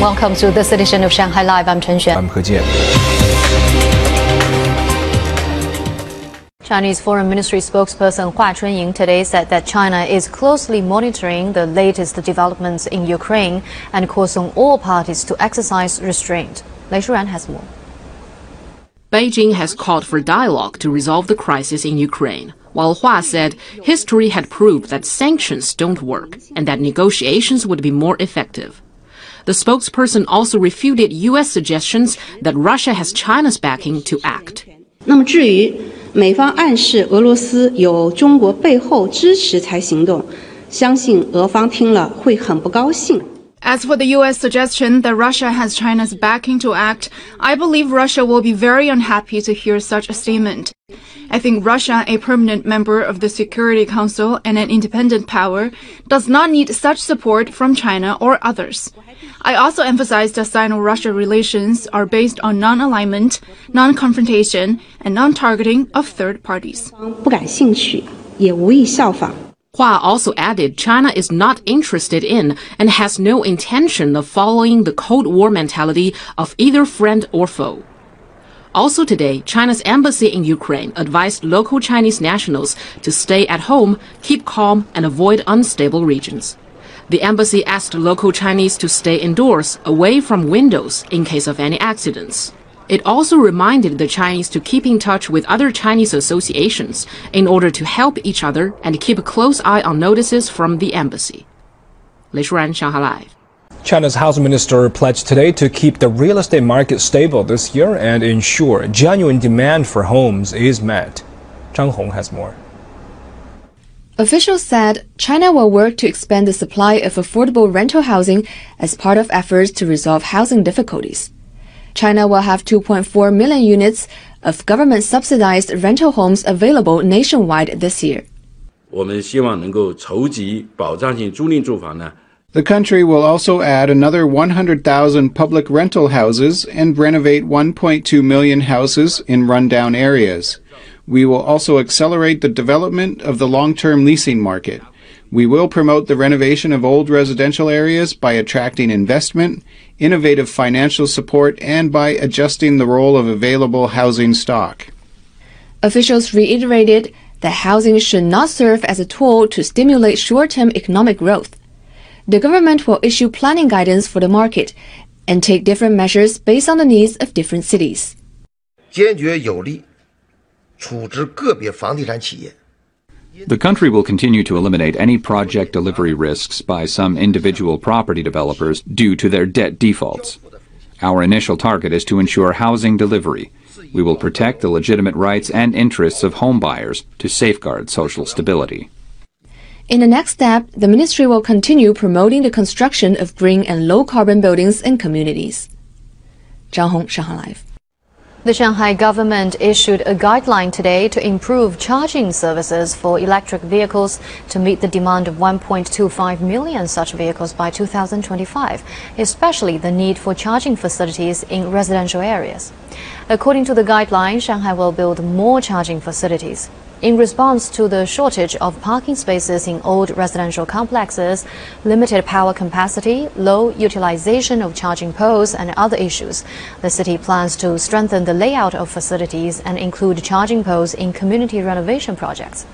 Welcome to this edition of Shanghai Live. I'm Chen Xuan. I'm He Jian. Chinese Foreign Ministry spokesperson Hua Chunying today said that China is closely monitoring the latest developments in Ukraine and calls on all parties to exercise restraint. Lei Shuran has more. Beijing has called for dialogue to resolve the crisis in Ukraine, while Hua said history had proved that sanctions don't work and that negotiations would be more effective. The spokesperson also refuted U.S. suggestions that Russia has China's backing to act. 那么至于美方暗示俄罗斯有中国背后支持才行动，相信俄方听了会很不高兴。 As for the U.S. suggestion that Russia has China's backing to act, I believe Russia will be very unhappy to hear such a statement. I think Russia, a permanent member of the Security Council and an independent power, does not need such support from China or others. I also emphasized that Sino-Russia relations are based on non-alignment, non-confrontation, and non-targeting of third parties. Hua also added China is not interested in and has no intention of following the Cold War mentality of either friend or foe. Also today, China's embassy in Ukraine advised local Chinese nationals to stay at home, keep calm, and avoid unstable regions. The embassy asked local Chinese to stay indoors, away from windows, in case of any accidents. It also reminded the Chinese to keep in touch with other Chinese associations in order to help each other and keep a close eye on notices from the embassy. Lei Shuran, Shanghai Live. China's House Minister pledged today to keep the real estate market stable this year and ensure genuine demand for homes is met. Zhang Hong has more. Officials said China will work to expand the supply of affordable rental housing as part of efforts to resolve housing difficulties. China will have 2.4 million units of government subsidized rental homes available nationwide this year. The country will also add another 100,000 public rental houses and renovate 1.2 million houses in rundown areas. We will also accelerate the development of the long-term leasing market. We will promote the renovation of old residential areas by attracting investment, innovative financial support, and by adjusting the role of available housing stock. Officials reiterated that housing should not serve as a tool to stimulate short-term economic growth. The government will issue planning guidance for the market and take different measures based on the needs of different cities. 坚决有力 the country will continue to eliminate any project delivery risks by some individual property developers due to their debt defaults. Our initial target is to ensure housing delivery. We will protect the legitimate rights and interests of home buyers to safeguard social stability. In the next step, the ministry will continue promoting the construction of green and low carbon buildings and communities. Zhang Hong, Shanghai Live. The Shanghai government issued a guideline today to improve charging services for electric vehicles to meet the demand of 1.25 million such vehicles by 2025, especially the need for charging facilities in residential areas. According to the guideline, Shanghai will build more charging facilities. In response to the shortage of parking spaces in old residential complexes, limited power capacity, low utilization of charging poles, and other issues, the city plans to strengthen the layout of facilities and include charging poles in community renovation projects.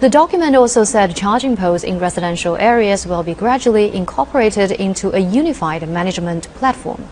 The document also said charging poles in residential areas will be gradually incorporated into a unified management platform.